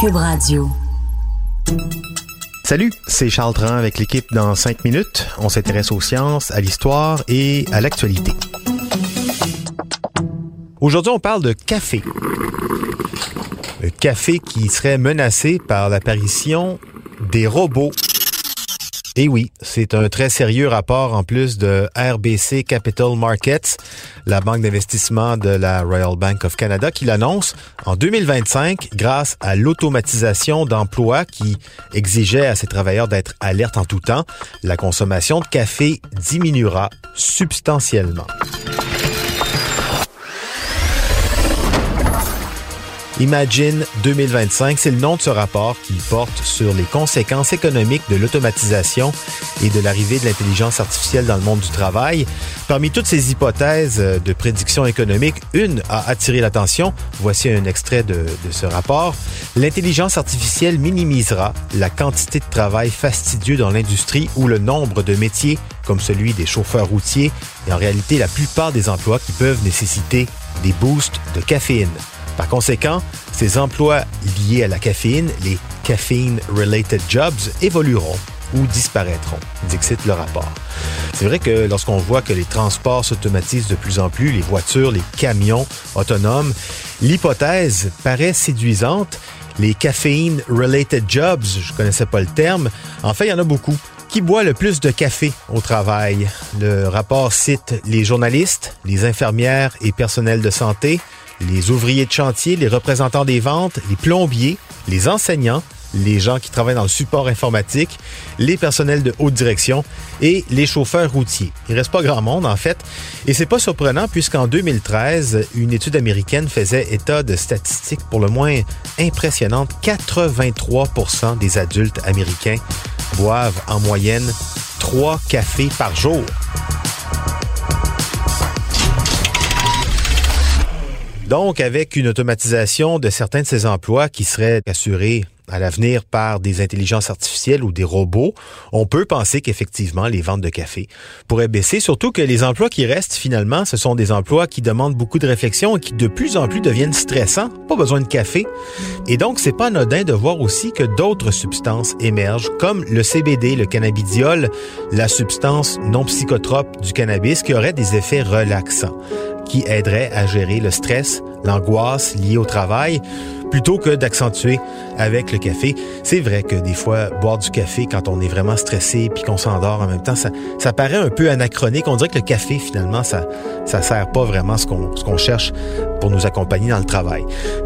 Cube. Salut, c'est Charles Tran avec l'équipe dans 5 minutes. On s'intéresse aux sciences, à l'histoire et à l'actualité. Aujourd'hui, on parle de café. Le café qui serait menacé par l'apparition des robots. Et oui, c'est un très sérieux rapport en plus de RBC Capital Markets, la banque d'investissement de la Royal Bank of Canada, qui l'annonce en 2025 grâce à l'automatisation d'emplois qui exigeait à ses travailleurs d'être alertes en tout temps. La consommation de café diminuera substantiellement. Imagine 2025, c'est le nom de ce rapport qui porte sur les conséquences économiques de l'automatisation et de l'arrivée de l'intelligence artificielle dans le monde du travail. Parmi toutes ces hypothèses de prédiction économique, une a attiré l'attention. Voici un extrait de, de ce rapport. L'intelligence artificielle minimisera la quantité de travail fastidieux dans l'industrie où le nombre de métiers comme celui des chauffeurs routiers et en réalité la plupart des emplois qui peuvent nécessiter des boosts de caféine. Par conséquent, ces emplois liés à la caféine, les caffeine-related jobs, évolueront ou disparaîtront, dixit le rapport. C'est vrai que lorsqu'on voit que les transports s'automatisent de plus en plus, les voitures, les camions autonomes, l'hypothèse paraît séduisante. Les caffeine-related jobs, je connaissais pas le terme, en fait, il y en a beaucoup. Qui boit le plus de café au travail? Le rapport cite les journalistes, les infirmières et personnels de santé, les ouvriers de chantier, les représentants des ventes, les plombiers, les enseignants, les gens qui travaillent dans le support informatique, les personnels de haute direction et les chauffeurs routiers. Il reste pas grand monde en fait, et c'est pas surprenant puisqu'en 2013, une étude américaine faisait état de statistiques pour le moins impressionnantes. 83% des adultes américains boivent en moyenne trois cafés par jour. Donc, avec une automatisation de certains de ces emplois qui seraient assurés à l'avenir par des intelligences artificielles ou des robots, on peut penser qu'effectivement les ventes de café pourraient baisser, surtout que les emplois qui restent finalement, ce sont des emplois qui demandent beaucoup de réflexion et qui de plus en plus deviennent stressants, pas besoin de café. Et donc c'est pas anodin de voir aussi que d'autres substances émergent comme le CBD, le cannabidiol, la substance non psychotrope du cannabis qui aurait des effets relaxants qui aiderait à gérer le stress, l'angoisse liée au travail plutôt que d'accentuer avec le café. C'est vrai que des fois, boire du café quand on est vraiment stressé puis qu'on s'endort en même temps, ça, paraît un peu anachronique. On dirait que le café, finalement, ça ça sert pas vraiment ce qu'on ce qu'on cherche pour nous accompagner dans le travail.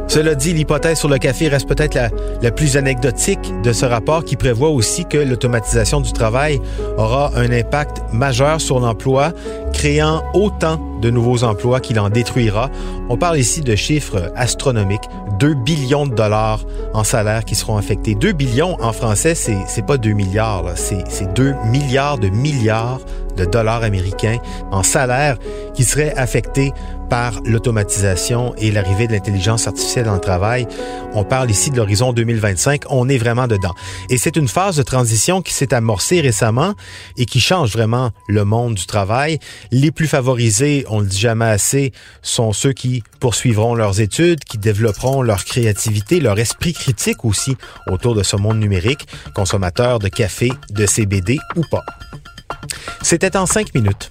Cela dit, l'hypothèse sur le café reste peut-être la, la plus anecdotique de ce rapport qui prévoit aussi que l'automatisation du travail aura un impact majeur sur l'emploi, créant autant de nouveaux emplois qu'il en détruira. On parle ici de chiffres astronomiques, 2 billions de dollars en salaire qui seront affectés. 2 billions en français, c'est c'est pas 2 milliards, c'est c'est 2 milliards de milliards de dollars américains en salaire qui seraient affectés par l'automatisation et l'arrivée de l'intelligence artificielle dans le travail. On parle ici de l'horizon 2025. On est vraiment dedans. Et c'est une phase de transition qui s'est amorcée récemment et qui change vraiment le monde du travail. Les plus favorisés, on le dit jamais assez, sont ceux qui poursuivront leurs études, qui développeront leur créativité, leur esprit critique aussi autour de ce monde numérique, consommateurs de café, de CBD ou pas. C'était en cinq minutes.